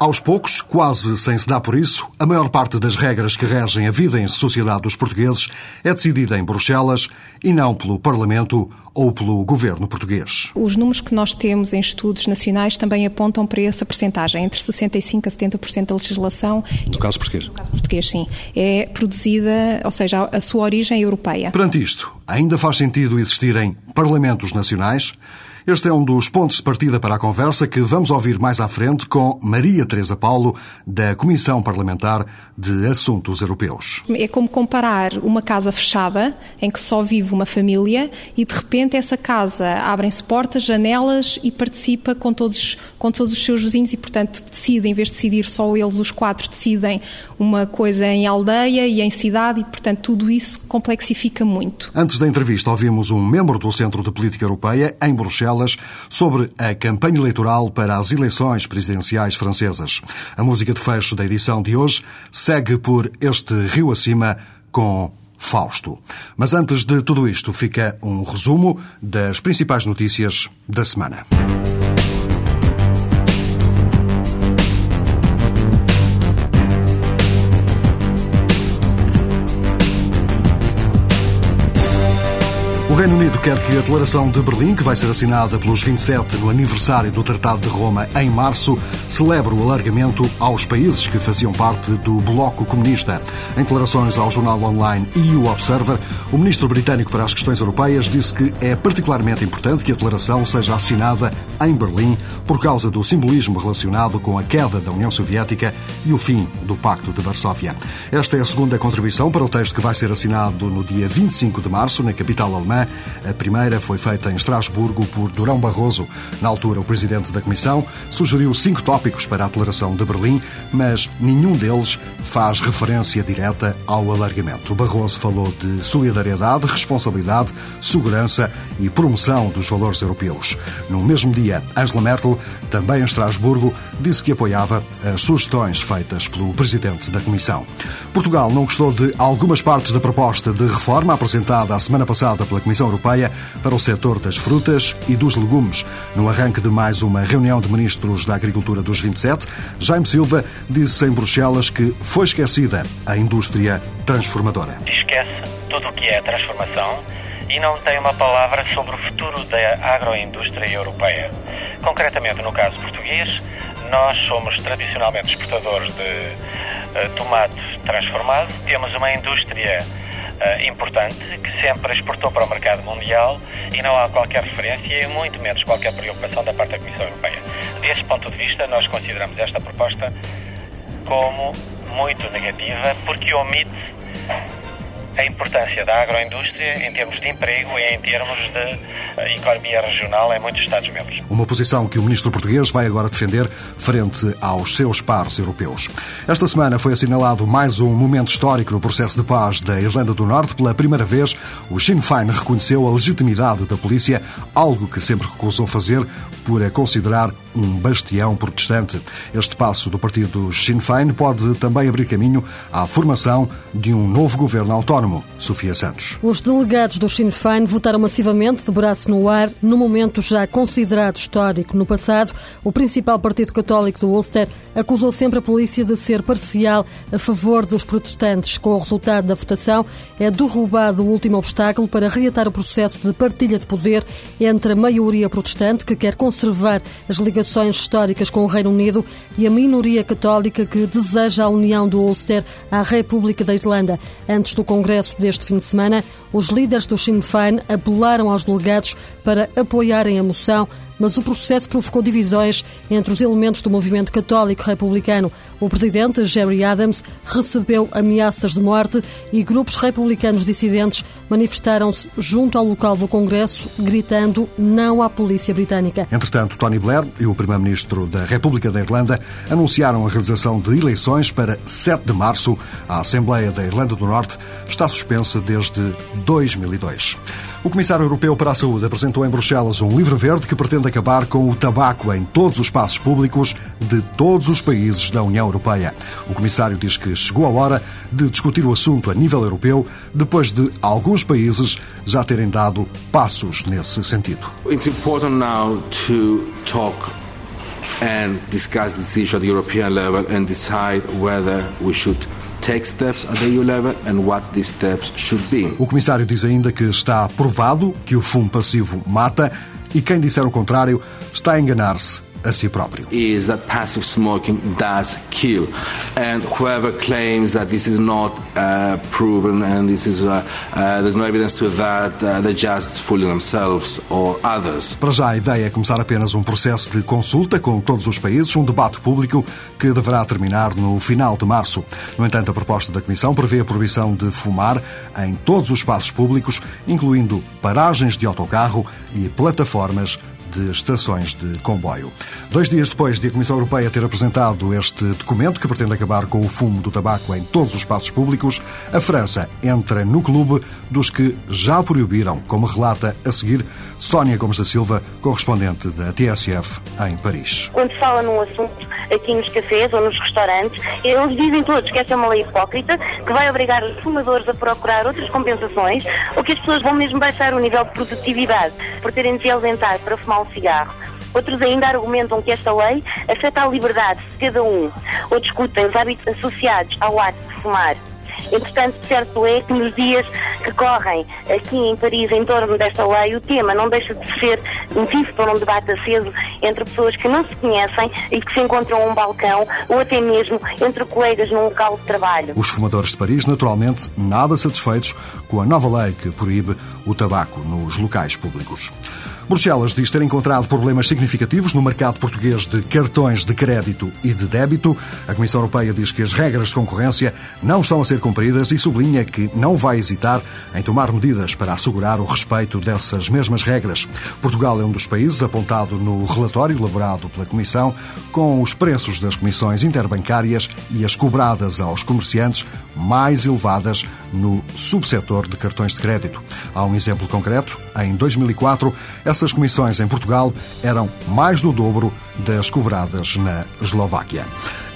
Aos poucos, quase sem se dar por isso, a maior parte das regras que regem a vida em sociedade dos portugueses é decidida em Bruxelas e não pelo Parlamento ou pelo governo português. Os números que nós temos em estudos nacionais também apontam para essa percentagem, entre 65% a 70% da legislação. No caso português? No caso português, sim. É produzida, ou seja, a sua origem é europeia. Perante isto, ainda faz sentido existirem parlamentos nacionais? Este é um dos pontos de partida para a conversa que vamos ouvir mais à frente com Maria Teresa Paulo, da Comissão Parlamentar de Assuntos Europeus. É como comparar uma casa fechada, em que só vive uma família, e de repente essa casa abrem-se portas, janelas e participa com todos, com todos os seus vizinhos e, portanto, decide, em vez de decidir só eles, os quatro decidem uma coisa em aldeia e em cidade e, portanto, tudo isso complexifica muito. Antes da entrevista, ouvimos um membro do Centro de Política Europeia, em Bruxelas, sobre a campanha eleitoral para as eleições presidenciais francesas. A música de fecho da edição de hoje segue por este rio acima com Fausto. Mas antes de tudo isto, fica um resumo das principais notícias da semana. Reino Unido quer que a Declaração de Berlim, que vai ser assinada pelos 27 no aniversário do Tratado de Roma em março, celebre o alargamento aos países que faziam parte do Bloco Comunista. Em declarações ao jornal online EU Observer, o ministro britânico para as questões europeias disse que é particularmente importante que a declaração seja assinada em Berlim por causa do simbolismo relacionado com a queda da União Soviética e o fim do Pacto de Varsóvia. Esta é a segunda contribuição para o texto que vai ser assinado no dia 25 de março, na capital alemã, a primeira foi feita em Estrasburgo por Durão Barroso. Na altura, o presidente da Comissão sugeriu cinco tópicos para a declaração de Berlim, mas nenhum deles faz referência direta ao alargamento. Barroso falou de solidariedade, responsabilidade, segurança e promoção dos valores europeus. No mesmo dia, Angela Merkel, também em Estrasburgo, disse que apoiava as sugestões feitas pelo presidente da Comissão. Portugal não gostou de algumas partes da proposta de reforma apresentada a semana passada pela Comissão Europeia para o setor das frutas e dos legumes. No arranque de mais uma reunião de ministros da Agricultura dos 27, Jaime Silva disse em Bruxelas que foi esquecida a indústria transformadora. Esquece tudo o que é transformação e não tem uma palavra sobre o futuro da agroindústria europeia. Concretamente, no caso português, nós somos tradicionalmente exportadores de uh, tomate transformado, temos uma indústria uh, importante que sempre exportou para o mercado mundial e não há qualquer referência e muito menos qualquer preocupação da parte da Comissão Europeia. Desse ponto de vista, nós consideramos esta proposta como muito negativa porque omite a importância da agroindústria em termos de emprego e em termos de eh, economia regional em muitos Estados-membros. Uma posição que o ministro português vai agora defender frente aos seus pares europeus. Esta semana foi assinalado mais um momento histórico no processo de paz da Irlanda do Norte. Pela primeira vez, o Sinn Féin reconheceu a legitimidade da polícia, algo que sempre recusou fazer por a considerar um bastião protestante. Este passo do partido Sinn Féin pode também abrir caminho à formação de um novo governo autónomo. Sofia Santos. Os delegados do Sinn Féin votaram massivamente de braço no ar, no momento já considerado histórico no passado. O principal partido católico do Ulster acusou sempre a polícia de ser parcial a favor dos protestantes. Com o resultado da votação, é derrubado o último obstáculo para reatar o processo de partilha de poder entre a maioria protestante, que quer conservar as ligações relações históricas com o Reino Unido e a minoria católica que deseja a união do Ulster à República da Irlanda. Antes do congresso deste fim de semana, os líderes do Sinn Féin apelaram aos delegados para apoiarem a moção mas o processo provocou divisões entre os elementos do movimento católico republicano. O presidente, Jerry Adams, recebeu ameaças de morte e grupos republicanos dissidentes manifestaram-se junto ao local do Congresso, gritando não à polícia britânica. Entretanto, Tony Blair e o primeiro-ministro da República da Irlanda anunciaram a realização de eleições para 7 de março. A Assembleia da Irlanda do Norte está suspensa desde 2002. O Comissário Europeu para a Saúde apresentou em Bruxelas um livro verde que pretende acabar com o tabaco em todos os espaços públicos de todos os países da União Europeia. O Comissário diz que chegou a hora de discutir o assunto a nível europeu, depois de alguns países já terem dado passos nesse sentido. It's important now to talk and discuss this issue at the European level and decide whether we should O comissário diz ainda que está provado que o fumo passivo mata e quem disser o contrário está a enganar-se a si próprio. Is that passive smoking does kill, and whoever claims that this is not uh, proven and this is uh, uh, there's no evidence to that, uh, they're just fooling themselves or others. Para já, a ideia é começar apenas um processo de consulta com todos os países, um debate público que deverá terminar no final de março. No entanto, a proposta da Comissão prevê a proibição de fumar em todos os espaços públicos, incluindo paragens de autocarro e plataformas de estações de comboio. Dois dias depois de a Comissão Europeia ter apresentado este documento que pretende acabar com o fumo do tabaco em todos os espaços públicos, a França entra no clube dos que já proibiram, como relata a seguir Sónia Gomes da Silva, correspondente da TSF em Paris. Quando se fala num assunto aqui nos cafés ou nos restaurantes, eles dizem todos que esta é uma lei hipócrita, que vai obrigar os fumadores a procurar outras compensações, ou que as pessoas vão mesmo baixar o nível de produtividade por terem de se ausentar para fumar um cigarro. Outros ainda argumentam que esta lei afeta a liberdade de cada um, ou discutem os hábitos associados ao ato de fumar. Entretanto, certo é que nos dias que correm aqui em Paris em torno desta lei, o tema não deixa de ser motivo para um debate aceso entre pessoas que não se conhecem e que se encontram a um balcão ou até mesmo entre colegas num local de trabalho. Os fumadores de Paris, naturalmente, nada satisfeitos com a nova lei que proíbe o tabaco nos locais públicos. Bruxelas diz ter encontrado problemas significativos no mercado português de cartões de crédito e de débito. A Comissão Europeia diz que as regras de concorrência não estão a ser cumpridas e sublinha que não vai hesitar em tomar medidas para assegurar o respeito dessas mesmas regras. Portugal é um dos países apontado no relatório elaborado pela Comissão com os preços das comissões interbancárias e as cobradas aos comerciantes mais elevadas no subsetor de cartões de crédito. Há um exemplo concreto. Em 2004, essas comissões em Portugal eram mais do dobro das cobradas na Eslováquia.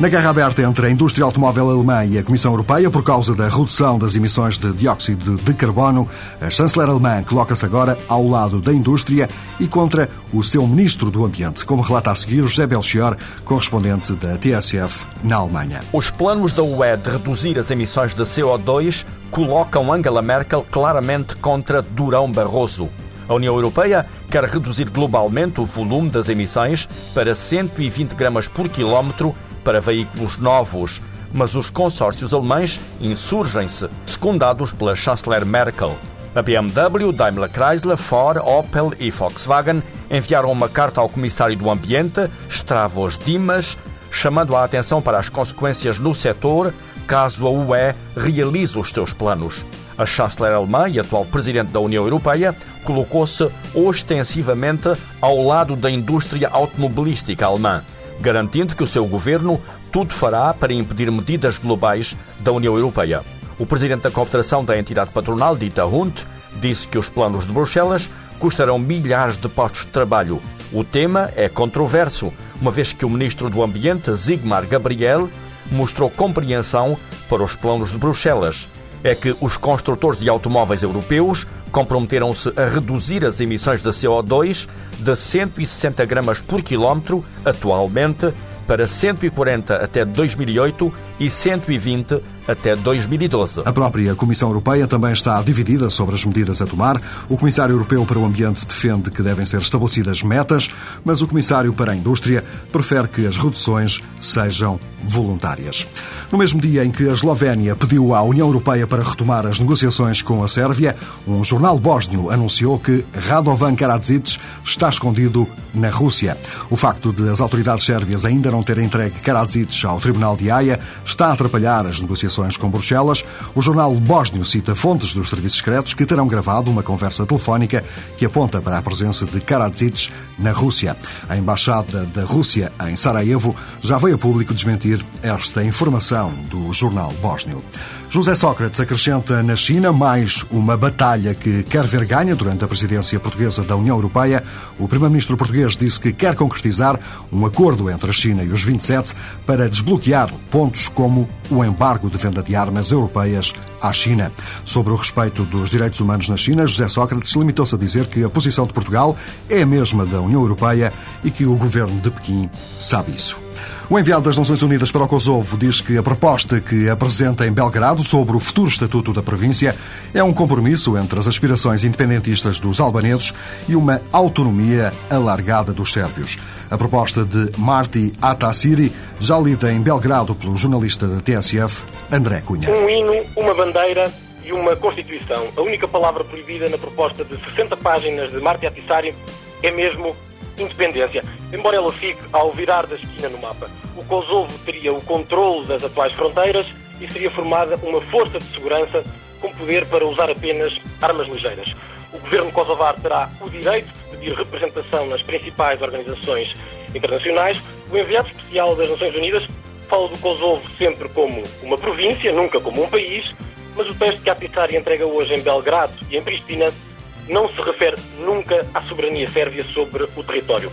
Na guerra aberta entre a indústria automóvel alemã e a Comissão Europeia por causa da redução das emissões de dióxido de carbono, a chanceler alemã coloca-se agora ao lado da indústria e contra o seu ministro do Ambiente, como relata a seguir José Belchior, correspondente da TSF na Alemanha. Os planos da UE de reduzir as emissões de CO2 colocam Angela Merkel claramente contra Durão Barroso. A União Europeia quer reduzir globalmente o volume das emissões para 120 gramas por quilómetro para veículos novos, mas os consórcios alemães insurgem-se, secundados pela chanceler Merkel. A BMW, Daimler Chrysler, Ford, Opel e Volkswagen enviaram uma carta ao Comissário do Ambiente, Stravos Dimas, chamando a atenção para as consequências no setor caso a UE realize os seus planos. A chanceler alemã e atual presidente da União Europeia colocou-se ostensivamente ao lado da indústria automobilística alemã, garantindo que o seu governo tudo fará para impedir medidas globais da União Europeia. O presidente da Confederação da entidade patronal, Dita Hunt, disse que os planos de Bruxelas custarão milhares de postos de trabalho. O tema é controverso, uma vez que o ministro do Ambiente, Sigmar Gabriel, mostrou compreensão para os planos de Bruxelas. É que os construtores de automóveis europeus comprometeram-se a reduzir as emissões de CO2 de 160 gramas por quilómetro atualmente para 140 até 2008 e 120 até 2012. A própria Comissão Europeia também está dividida sobre as medidas a tomar. O Comissário Europeu para o Ambiente defende que devem ser estabelecidas metas, mas o Comissário para a Indústria prefere que as reduções sejam voluntárias. No mesmo dia em que a Eslovénia pediu à União Europeia para retomar as negociações com a Sérvia, um jornal bósnio anunciou que Radovan Karadzic está escondido na Rússia. O facto de as autoridades sérvias ainda não terem entregue Karadzic ao Tribunal de Haia está a atrapalhar as negociações negociações com Bruxelas, o jornal bósnio cita fontes dos serviços secretos que terão gravado uma conversa telefónica que aponta para a presença de Karadzic na Rússia. A embaixada da Rússia em Sarajevo já veio a público desmentir esta informação do jornal bósnio. José Sócrates acrescenta na China mais uma batalha que quer ver ganha durante a presidência portuguesa da União Europeia. O primeiro-ministro português disse que quer concretizar um acordo entre a China e os 27 para desbloquear pontos como o embargo de venda de armas europeias à China. Sobre o respeito dos direitos humanos na China, José Sócrates limitou-se a dizer que a posição de Portugal é a mesma da União Europeia e que o governo de Pequim sabe isso. O enviado das Nações Unidas para o Kosovo diz que a proposta que apresenta em Belgrado sobre o futuro estatuto da província é um compromisso entre as aspirações independentistas dos albaneses e uma autonomia alargada dos sérvios. A proposta de Marti Atasiri, já lida em Belgrado pelo jornalista da TSF, André Cunha. Um hino, uma bandeira e uma Constituição. A única palavra proibida na proposta de 60 páginas de Marti Atasiri é mesmo independência, embora ela fique ao virar da esquina no mapa. O Kosovo teria o controle das atuais fronteiras e seria formada uma força de segurança com poder para usar apenas armas ligeiras. O governo kosovar terá o direito de pedir representação nas principais organizações internacionais. O enviado especial das Nações Unidas fala do Kosovo sempre como uma província, nunca como um país, mas o texto que a Pissari entrega hoje em Belgrado e em Pristina não se refere nunca à soberania sérvia sobre o território.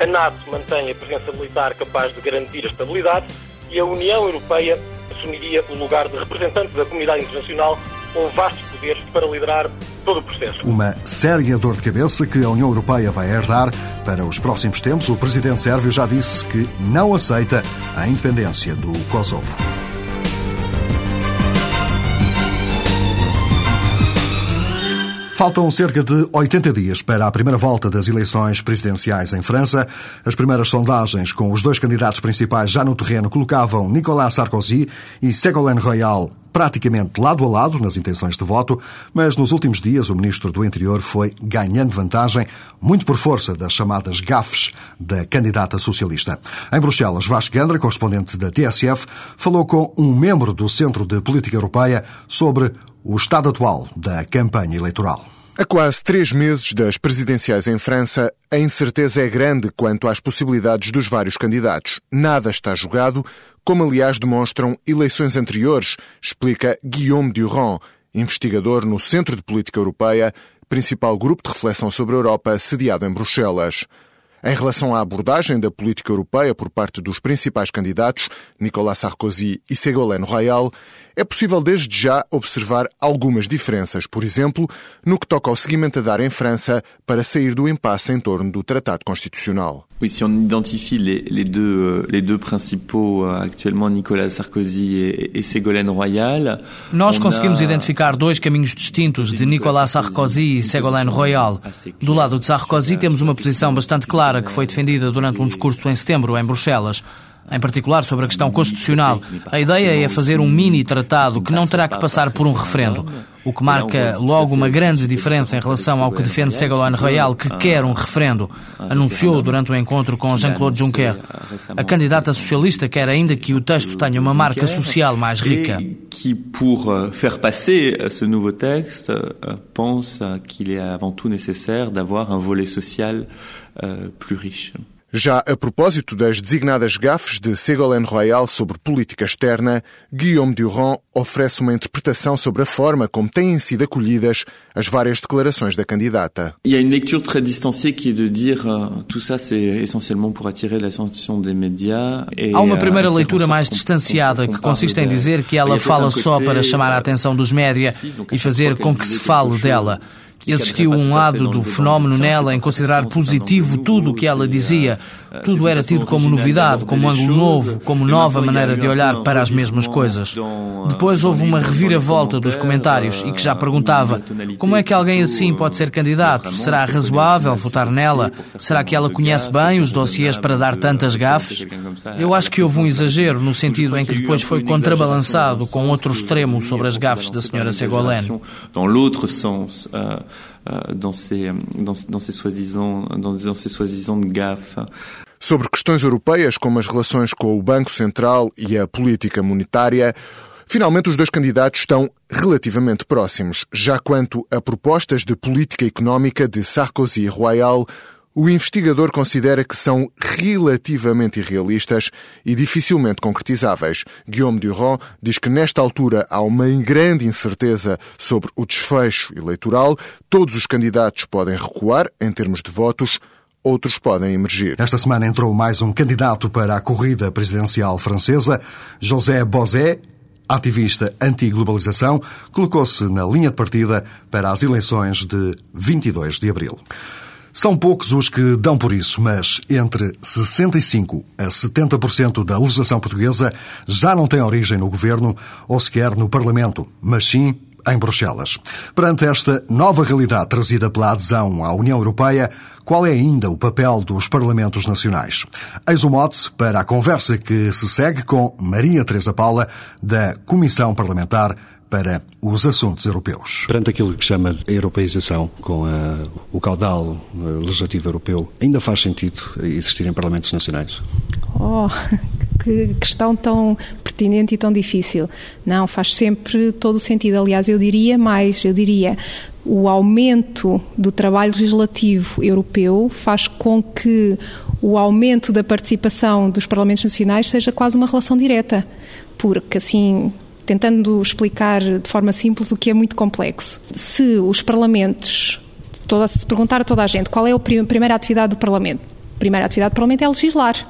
A NATO mantém a presença militar capaz de garantir a estabilidade e a União Europeia assumiria o lugar de representante da comunidade internacional com vastos poderes para liderar todo o processo. Uma séria dor de cabeça que a União Europeia vai herdar para os próximos tempos. O presidente sérvio já disse que não aceita a independência do Kosovo. Faltam cerca de 80 dias para a primeira volta das eleições presidenciais em França. As primeiras sondagens com os dois candidatos principais já no terreno colocavam Nicolas Sarkozy e Ségolène Royal praticamente lado a lado nas intenções de voto, mas nos últimos dias o ministro do Interior foi ganhando vantagem, muito por força das chamadas gafes da candidata socialista. Em Bruxelas, Vasco Gandra, correspondente da TSF, falou com um membro do Centro de Política Europeia sobre o estado atual da campanha eleitoral. A quase três meses das presidenciais em França, a incerteza é grande quanto às possibilidades dos vários candidatos. Nada está jogado, como aliás demonstram eleições anteriores, explica Guillaume Durand, investigador no Centro de Política Europeia, principal grupo de reflexão sobre a Europa sediado em Bruxelas. Em relação à abordagem da política europeia por parte dos principais candidatos, Nicolas Sarkozy e Ségolène Royal, é possível desde já observar algumas diferenças, por exemplo, no que toca ao seguimento a dar em França para sair do impasse em torno do Tratado Constitucional. Oui, si on identifie les, les, deux, les deux principaux euh, actuellement, Nicolas Sarkozy et, et Ségolène Royal. Nós conseguimos identificar dois caminhos distintos de Nicolas Sarkozy e Ségolène Royal. Do lado de Sarkozy temos uma posição bastante clara que foi defendida durante um discurso em setembro em Bruxelas em particular sobre a questão constitucional. A ideia é fazer um mini tratado que não terá que passar por um referendo, o que marca logo uma grande diferença em relação ao que defende Ségolène Royal, que quer um referendo. Anunciou durante o encontro com Jean-Claude Juncker. A candidata socialista quer ainda que o texto tenha uma marca social mais rica. Que, pour faire passer ce nouveau texte, pense qu'il est avant tout nécessaire d'avoir un volet social plus riche. Já a propósito das designadas gafes de Ségolène Royal sobre política externa, Guillaume Durand oferece uma interpretação sobre a forma como têm sido acolhidas as várias declarações da candidata. Il y a une lecture très distanciée qui est de dire uh, tout ça c'est essentiellement pour attirer l'attention des médias. Há uma primeira leitura mais distanciada que consiste em dizer que ela fala só para chamar a atenção dos média e fazer com que se fale dela. Existiu um lado do fenómeno nela em considerar positivo tudo o que ela dizia. Tudo era tido como novidade, como ângulo novo, como nova maneira de olhar para as mesmas coisas. Depois houve uma reviravolta dos comentários e que já perguntava como é que alguém assim pode ser candidato? Será razoável votar nela? Será que ela conhece bem os dossiês para dar tantas gafes? Eu acho que houve um exagero no sentido em que depois foi contrabalançado com outro extremo sobre as gafes da senhora Ségolène. Dans l'autre sens, dans ces, dans, dans ces soi-disant, dans, dans ces soi-disant gaffes. Sobre questões europeias como as relações com o Banco Central e a política monetária, Finalmente, os dois candidatos estão relativamente próximos. Já quanto a propostas de política económica de Sarkozy e Royal, o investigador considera que são relativamente irrealistas e dificilmente concretizáveis. Guillaume Durand diz que nesta altura há uma grande incerteza sobre o desfecho eleitoral. Todos os candidatos podem recuar em termos de votos, outros podem emergir. Esta semana entrou mais um candidato para a corrida presidencial francesa, José Bozé, ativista anti-globalização, colocou-se na linha de partida para as eleições de 22 de abril. São poucos os que dão por isso, mas entre 65% a 70% da legislação portuguesa já não tem origem no governo ou sequer no Parlamento, mas sim em Bruxelas. Perante esta nova realidade trazida pela adesão à União Europeia, qual é ainda o papel dos Parlamentos Nacionais? Eis o mote para a conversa que se segue com Maria Teresa Paula, da Comissão Parlamentar para os assuntos europeus. Perante aquilo que chama de europeização, com a, o caudal legislativo europeu, ainda faz sentido existirem parlamentos nacionais? Oh, que questão tão pertinente e tão difícil. Não, faz sempre todo o sentido. Aliás, eu diria mais, eu diria o aumento do trabalho legislativo europeu faz com que o aumento da participação dos parlamentos nacionais seja quase uma relação direta, porque assim tentando explicar de forma simples o que é muito complexo. Se os parlamentos, se perguntar a toda a gente qual é a primeira atividade do Parlamento, a primeira atividade do Parlamento é legislar.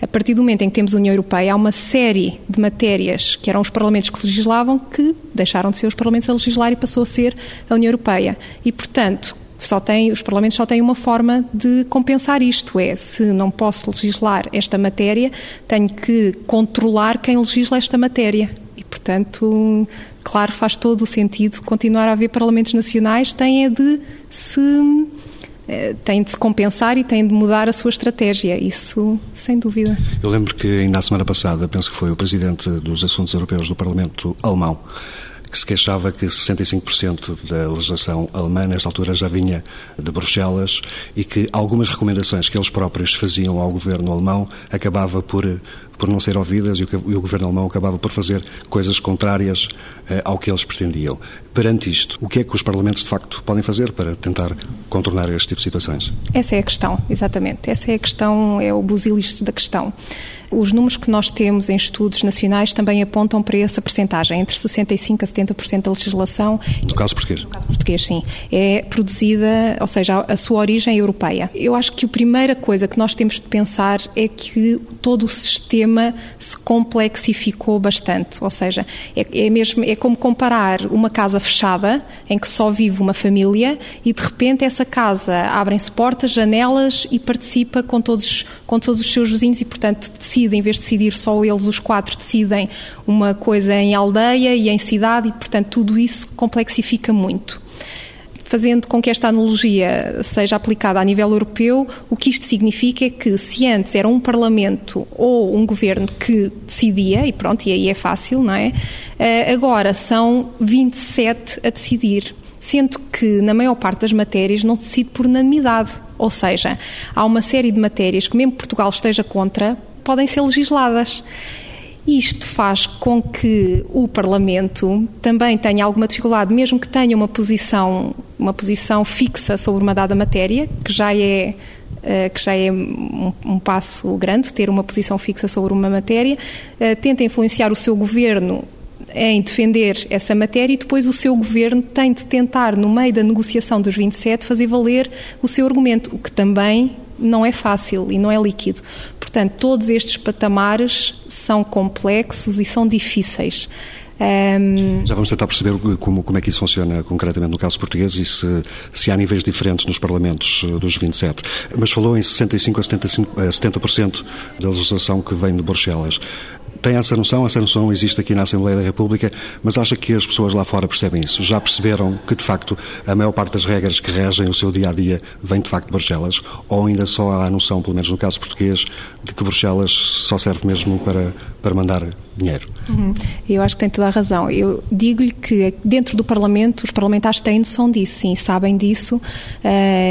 A partir do momento em que temos a União Europeia, há uma série de matérias que eram os parlamentos que legislavam que deixaram de ser os parlamentos a legislar e passou a ser a União Europeia. E, portanto, só tem, os parlamentos só têm uma forma de compensar isto, é, se não posso legislar esta matéria, tenho que controlar quem legisla esta matéria. E, portanto, claro, faz todo o sentido continuar a haver parlamentos nacionais, tem é de se tem de se compensar e tem de mudar a sua estratégia, isso sem dúvida. Eu lembro que ainda a semana passada, penso que foi o Presidente dos Assuntos Europeus do Parlamento Alemão, que se queixava que 65% da legislação alemã, nesta altura, já vinha de Bruxelas e que algumas recomendações que eles próprios faziam ao governo alemão acabava por por não ser ouvidas e o, e o governo alemão acabava por fazer coisas contrárias eh, ao que eles pretendiam. Perante isto, o que é que os parlamentos de facto podem fazer para tentar contornar este tipo de situações? Essa é a questão, exatamente. Essa é a questão, é o busilis da questão. Os números que nós temos em estudos nacionais também apontam para essa percentagem, entre 65% a 70% da legislação. No caso português? No caso português, sim. É produzida, ou seja, a sua origem é europeia. Eu acho que a primeira coisa que nós temos de pensar é que todo o sistema se complexificou bastante. Ou seja, é, é mesmo, é como comparar uma casa fechada, em que só vive uma família, e de repente essa casa abrem-se portas, janelas e participa com todos, com todos os seus vizinhos e, portanto, decide em vez de decidir só eles, os quatro decidem uma coisa em aldeia e em cidade, e portanto tudo isso complexifica muito fazendo com que esta analogia seja aplicada a nível europeu, o que isto significa é que se antes era um Parlamento ou um governo que decidia, e pronto, e aí é fácil, não é? Eh, agora são 27 a decidir, sendo que na maior parte das matérias não se decide por unanimidade. Ou seja, há uma série de matérias que, mesmo Portugal esteja contra, podem ser legisladas. Isto faz com que o Parlamento também tenha alguma dificuldade, mesmo que tenha uma posição, uma posição fixa sobre uma dada matéria, que já é eh, que já é um, um, passo grande, ter uma posição fixa sobre uma matéria, uh, tenta influenciar o seu governo em defender essa matéria e depois o seu governo tem de tentar, no meio da negociação dos 27, fazer valer o seu argumento, o que também não é fácil e não é líquido. Portanto, todos estes patamares são complexos e são difíceis. Um... Já vamos tentar perceber como, como é que isso funciona concretamente no caso português e se, se há níveis diferentes nos parlamentos eh, dos 27. Mas falou em 65 a 75, a 70% da legislação que vem de Bruxelas tem essa noção, essa noção existe aqui na Assembleia da República, mas acha que as pessoas lá fora percebem isso? Já perceberam que, de facto, a maior parte das regras que regem o seu dia a dia vem, de facto, de Bruxelas? Ou ainda só há a noção, pelo menos no caso português, de que Bruxelas só serve mesmo para, para mandar dinheiro. Uhum. Eu acho que tem toda a razão. Eu digo-lhe que dentro do Parlamento, os parlamentares têm noção disso, sim, sabem disso uh,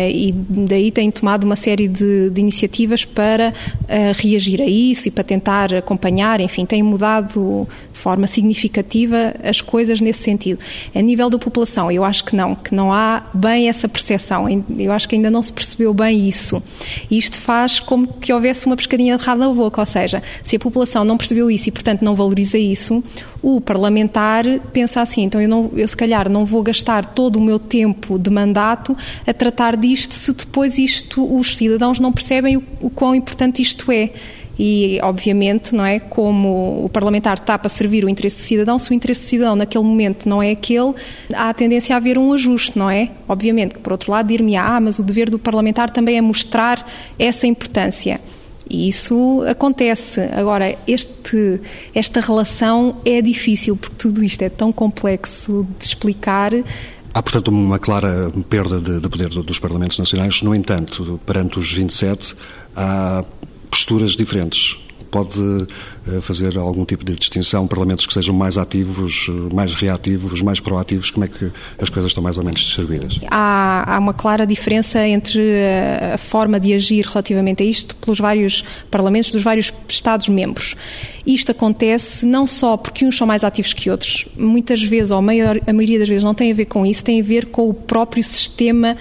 e daí têm tomado uma série de, de iniciativas para uh, reagir a isso e para tentar acompanhar, enfim, têm mudado de forma significativa as coisas nesse sentido. A nível da população, eu acho que não, que não há bem essa percepção. Eu acho que ainda não se percebeu bem isso. Isto faz como que houvesse uma pescadinha de rabo na boca, ou seja, se a população não percebeu isso e, portanto, não valoriza isso, o parlamentar pensa assim, então eu, não, eu se calhar não vou gastar todo o meu tempo de mandato a tratar disto se depois isto os cidadãos não percebem o, o quão importante isto é e, obviamente, não é, como o parlamentar está para servir o interesse do cidadão, se o interesse do cidadão naquele momento não é aquele, há a tendência a haver um ajuste, não é? Obviamente que, por outro lado, dir-me, ah, mas o dever do parlamentar também é mostrar essa importância. E isso acontece. Agora, este, esta relação é difícil, porque tudo isto é tão complexo de explicar. Há, portanto, uma clara perda de, de poder dos Parlamentos Nacionais. No entanto, perante os 27, há posturas diferentes. Pode eh, fazer algum tipo de distinção, parlamentos que sejam mais ativos, eh, mais reativos, mais proativos, como é que as coisas estão mais ou menos distribuídas? Há, há uma clara diferença entre eh, a forma de agir relativamente a isto pelos vários parlamentos dos vários Estados-membros. Isto acontece não só porque uns são mais ativos que outros, muitas vezes, ou a, maior, a maioria das vezes, não tem a ver com isso, tem a ver com o próprio sistema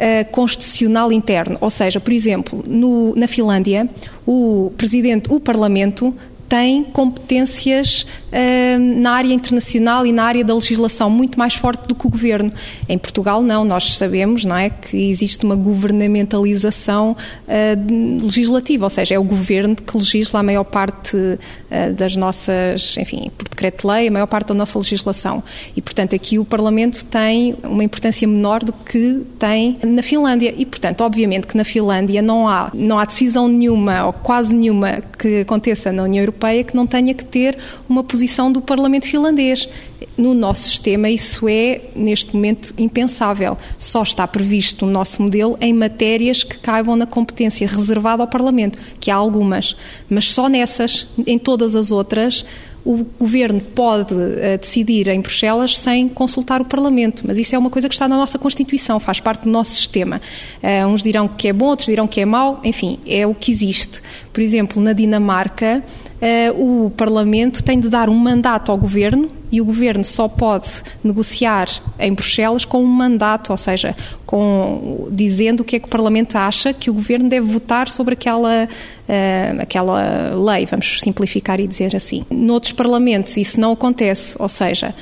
uh, constitucional interno. Ou seja, por exemplo, no, na Finlândia, o presidente, o Parlamento tem competências na área internacional e na área da legislação muito mais forte do que o governo. Em Portugal, não. Nós sabemos não é, que existe uma governamentalização uh, legislativa, ou seja, é o governo que legisla a maior parte uh, das nossas, enfim, por decreto-lei, a maior parte da nossa legislação. E, portanto, aqui o Parlamento tem uma importância menor do que tem na Finlândia. E, portanto, obviamente que na Finlândia não há, não há decisão nenhuma, ou quase nenhuma, que aconteça na União Europeia Europeia que não tenha que ter uma posição do Parlamento finlandês. No nosso sistema, isso é, neste momento, impensável. Só está previsto no nosso modelo em matérias que caibam na competência reservada ao Parlamento, que há algumas, mas só nessas, em todas as outras, o governo pode uh, decidir em Bruxelas sem consultar o Parlamento, mas isso é uma coisa que está na nossa Constituição, faz parte do nosso sistema. Uh, uns dirão que é bom, outros dirão que é mau, enfim, é o que existe. Por exemplo, na Dinamarca, eh, o Parlamento tem de dar um mandato ao Governo e o Governo só pode negociar em Bruxelas com um mandato, ou seja, com, dizendo o que é que o Parlamento acha que o Governo deve votar sobre aquela, uh, aquela lei, vamos simplificar e dizer assim. Noutros Parlamentos isso não acontece, ou seja,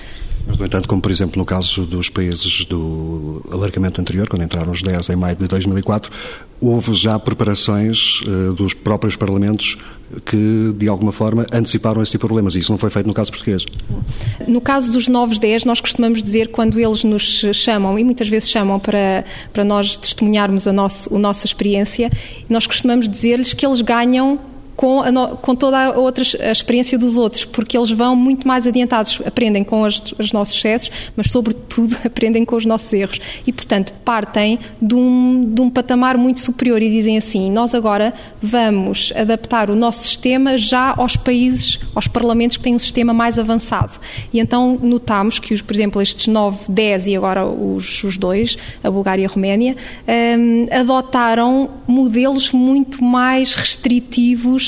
mas, no entanto, como por exemplo no caso dos países do alargamento anterior, quando entraram os 10 em maio de 2004, houve já preparações uh, dos próprios parlamentos que, de alguma forma, anteciparam esse tipo de problemas. E isso não foi feito no caso português. No caso dos novos 10, nós costumamos dizer, quando eles nos chamam, e muitas vezes chamam para, para nós testemunharmos a, nosso, a nossa experiência, nós costumamos dizer-lhes que eles ganham com, a, com toda a, outra, a experiência dos outros, porque eles vão muito mais adiantados, aprendem com as, os nossos sucessos, mas sobretudo aprendem com os nossos erros. E, portanto, partem de um, de um patamar muito superior e dizem assim: nós agora vamos adaptar o nosso sistema já aos países, aos parlamentos que têm um sistema mais avançado. E então notamos que, os, por exemplo, estes 9, 10 e agora os, os dois, a Bulgária e a Roménia, um, adotaram modelos muito mais restritivos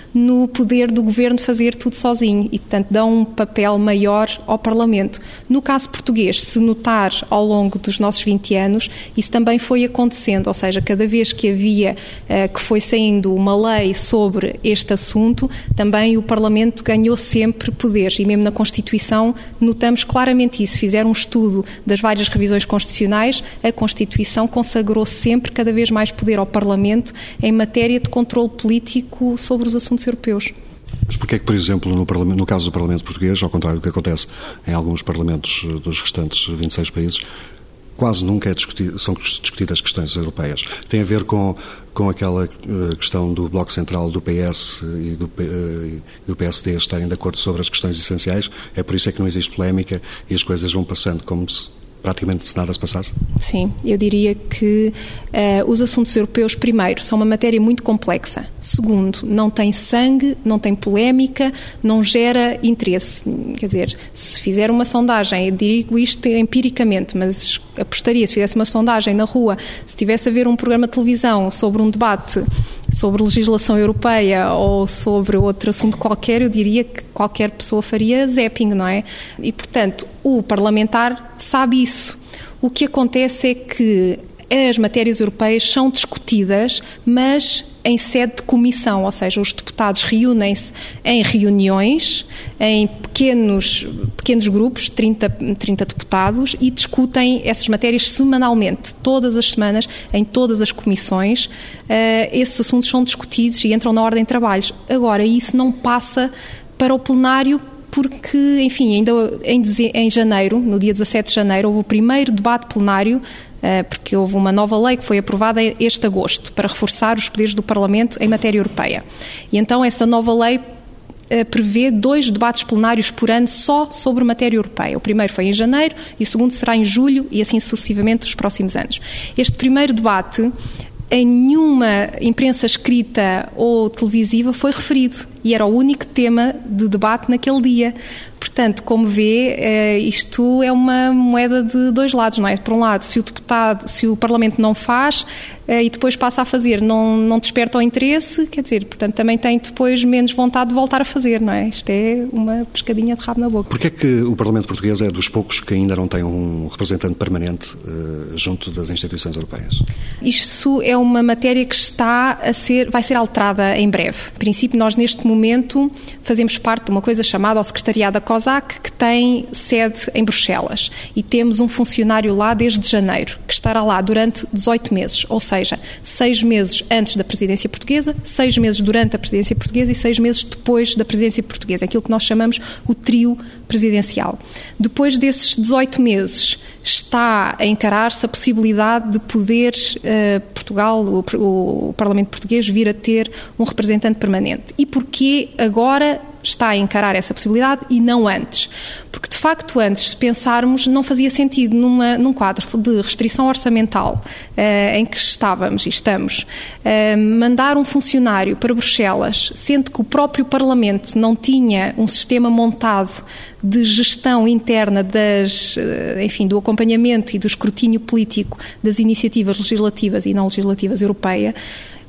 no poder do governo fazer tudo sozinho e, portanto, dão um papel maior ao Parlamento. No caso português, se notar ao longo dos nossos 20 anos, isso também foi acontecendo, ou seja, cada vez que havia, eh, que foi saindo uma lei sobre este assunto, também o Parlamento ganhou sempre poderes e mesmo na Constituição notamos claramente isso. Fizeram um estudo das várias revisões constitucionais, a Constituição consagrou sempre cada vez mais poder ao Parlamento em matéria de controle político sobre os assuntos europeus. Mas porquê é que, por exemplo, no, no, caso do Parlamento Português, ao contrário do que acontece em alguns parlamentos eh, dos restantes 26 países, quase nunca é discutido, são discutidas questões europeias? Tem a ver com, com aquela uh, questão do Bloco Central do PS e do, uh, do, PSD estarem de acordo sobre as questões essenciais? É por isso é que não existe polémica e as coisas vão passando como se praticamente se nada se passasse? Sim, eu diria que uh, os assuntos europeus, primeiro, são uma matéria muito complexa. Segundo, não tem sangue, não tem polémica, não gera interesse. Quer dizer, se fizer uma sondagem, eu digo isto empiricamente, mas apostaria, se fizesse uma sondagem na rua, se tivesse a ver um programa de televisão sobre um debate sobre legislação europeia ou sobre outro assunto qualquer, eu diria que qualquer pessoa faria zapping, não é? E, portanto, o parlamentar sabe isso. O que acontece é que as matérias europeias são discutidas, mas em sede de comissão, ou seja, os deputados reúnem-se em reuniões, em pequenos, pequenos grupos, 30, 30 deputados, e discutem essas matérias semanalmente, todas as semanas, em todas as comissões. Uh, esses assuntos são discutidos e entram na ordem de trabalhos. Agora, isso não passa para o plenário porque, enfim, ainda em, janeiro, no dia 17 de janeiro, houve o primeiro debate plenário eh, porque houve uma nova lei que foi aprovada este agosto para reforçar os poderes do Parlamento em matéria europeia. E então essa nova lei eh, prevê dois debates plenários por ano só sobre matéria europeia. O primeiro foi em janeiro e o segundo será em julho e assim sucessivamente nos próximos anos. Este primeiro debate em nenhuma imprensa escrita ou televisiva foi referido e era o único tema de debate naquele dia. Portanto, como vê, eh, isto é uma moeda de dois lados, não é? Por um lado, se o deputado, se o Parlamento não faz e depois passa a fazer, não, não desperta o interesse, quer dizer, portanto, também tem depois menos vontade de voltar a fazer, não é? Isto é uma pescadinha de rabo na boca. Porquê é que o Parlamento Português é dos poucos que ainda não tem um representante permanente uh, junto das instituições europeias? Isso é uma matéria que está a ser, vai ser alterada em breve. Em princípio, nós neste momento fazemos parte de uma coisa chamada o Secretariado da COSAC, que tem sede em Bruxelas. E temos um funcionário lá desde janeiro, que estará lá durante 18 meses, ou seja, seis meses antes da presidência portuguesa, seis meses durante a presidência portuguesa e seis meses depois da presidência portuguesa, aquilo que nós chamamos o trio presidencial. Depois desses 18 meses, está a encarar-se a possibilidade de poder uh, Portugal, o, o, Parlamento Português, vir a ter um representante permanente. E porquê agora está a encarar essa possibilidade e não antes? Porque, de facto, antes, se pensarmos, não fazia sentido numa, num quadro de restrição orçamental uh, em que estávamos e estamos, uh, mandar um funcionário para Bruxelas, sendo que o próprio Parlamento não tinha um sistema montado de gestão interna das, eh, enfim, do acompanhamento e do escrutínio político das iniciativas legislativas e não legislativas europeia,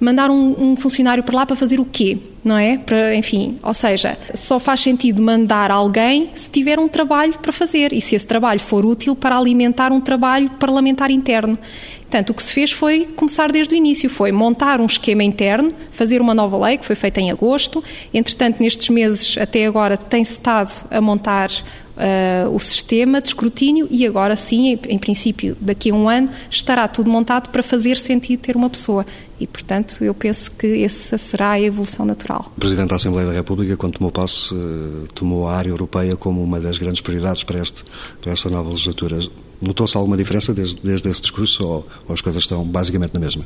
mandar um, um, funcionário para lá para fazer o quê? Não é? Para, enfim, ou seja, só faz sentido mandar alguém se tiver um trabalho para fazer e se esse trabalho for útil para alimentar um trabalho parlamentar interno. Portanto, o que se fez foi começar desde o início, foi montar um esquema interno, fazer uma nova lei, que foi feita em agosto. Entretanto, nestes meses, até agora, tem-se estado a montar Uh, o sistema de escrutínio e agora sim, em, princípio, daqui a um ano, estará tudo montado para fazer sentido ter uma pessoa. E, portanto, eu penso que essa será a evolução natural. O Presidente da Assembleia da República, quando tomou posse, uh, tomou a área europeia como uma das grandes prioridades para, este, para esta nova legislatura. Notou-se alguma diferença desde, desde esse discurso ou, ou as coisas estão basicamente na mesma?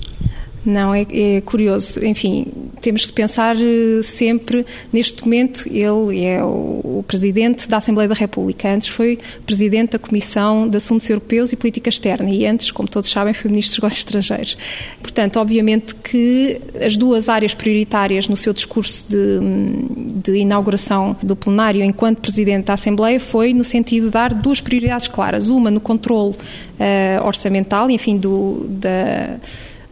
Não, é, é, curioso. Enfim, temos que pensar eh, sempre, neste momento, ele é o, Presidente da Assembleia da República. Antes foi Presidente da Comissão de Assuntos Europeus e Política Externa e antes, como todos sabem, foi Ministro dos Negócios Estrangeiros. Portanto, obviamente que as duas áreas prioritárias no seu discurso de, de inauguração do plenário enquanto Presidente da Assembleia foi no sentido de dar duas prioridades claras. Uma no controle uh, orçamental, enfim, do, da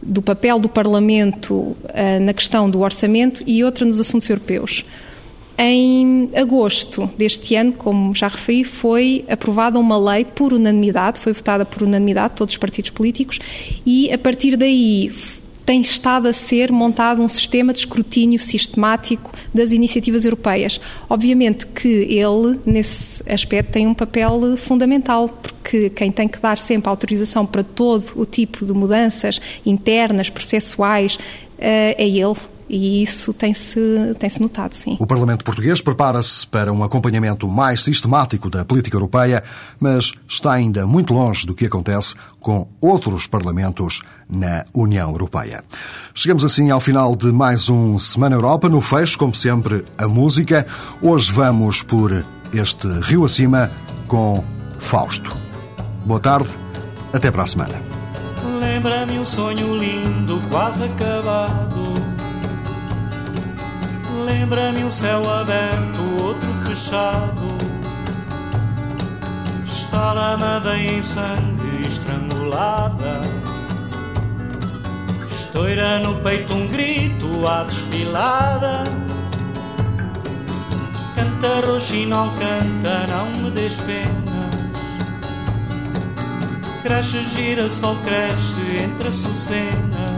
do papel do Parlamento uh, na questão do orçamento e outra nos assuntos europeus. Em agosto deste ano, como já referi, foi aprovada uma lei por unanimidade, foi votada por unanimidade, todos os partidos políticos, e a partir daí tem estado a ser montado um sistema de escrutínio sistemático das iniciativas europeias. Obviamente que ele, nesse aspecto, tem um papel fundamental, porque quem tem que dar sempre autorização para todo o tipo de mudanças internas, processuais, eh, é ele e isso tem-se tem -se notado, sim. O Parlamento Português prepara-se para um acompanhamento mais sistemático da política europeia, mas está ainda muito longe do que acontece com outros parlamentos na União Europeia. Chegamos assim ao final de mais um Semana Europa. No fecho, como sempre, a música. Hoje vamos por este rio acima com Fausto. Boa tarde, até para a semana. Lembra-me um sonho lindo, quase acabado. Lembra-me um céu aberto, outro fechado. Está lamada em sangue estrangulada. Estoura no peito um grito à desfilada. Canta roxo não canta, não me des pena. Cresce, gira, sol cresce entre açucenas.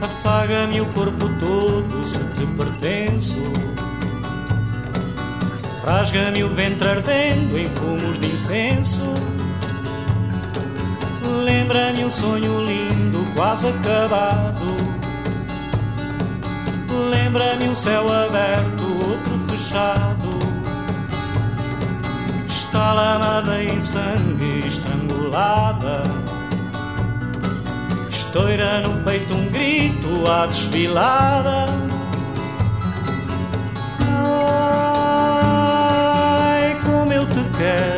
Afaga-me o corpo todo se te pertenço. Rasga-me o ventre ardendo em fumos de incenso. Lembra-me um sonho lindo, quase acabado. Lembra-me um céu aberto, outro fechado. Está lamada em sangue estrangulada. Estoura no peito um grito à desfilada. Ai, como eu te quero.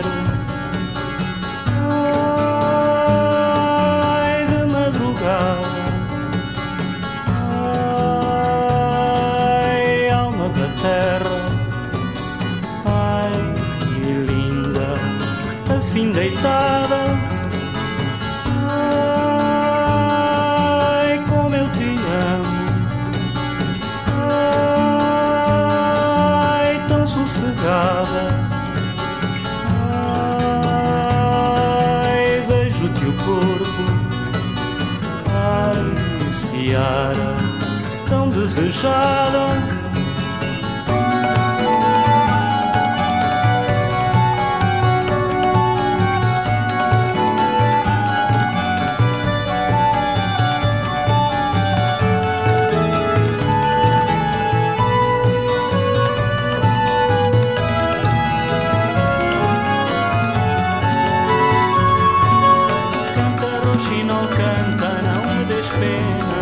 e não canta, não me des pena.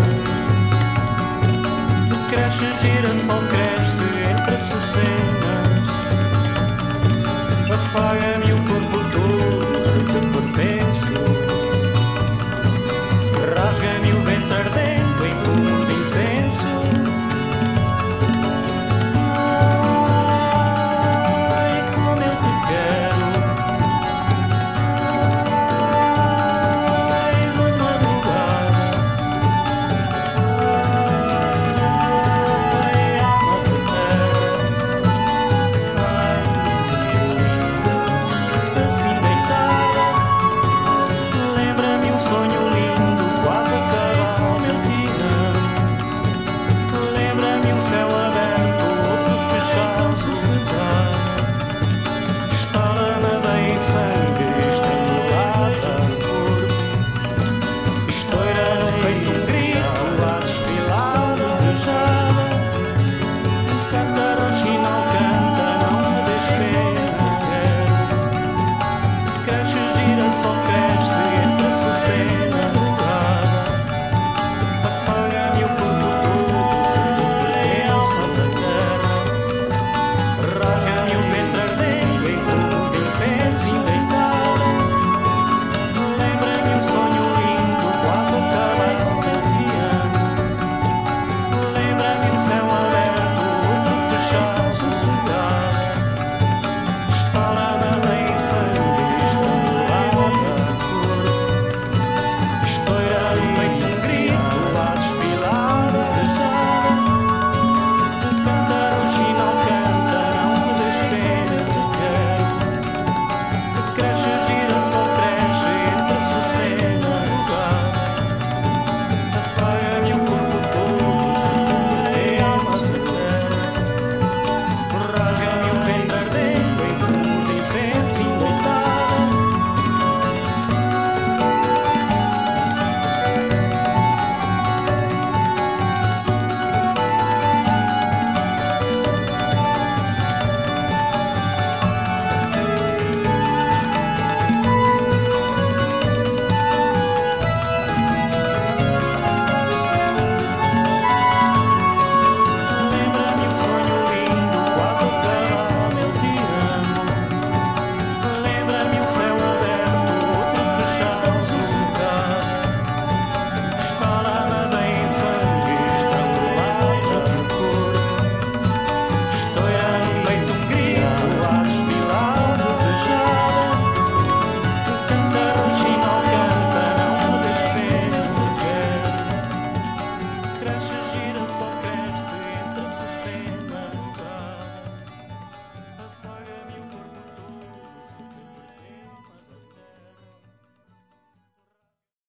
Cresce, gira, só cresce entre sucenas. Afaga-me é o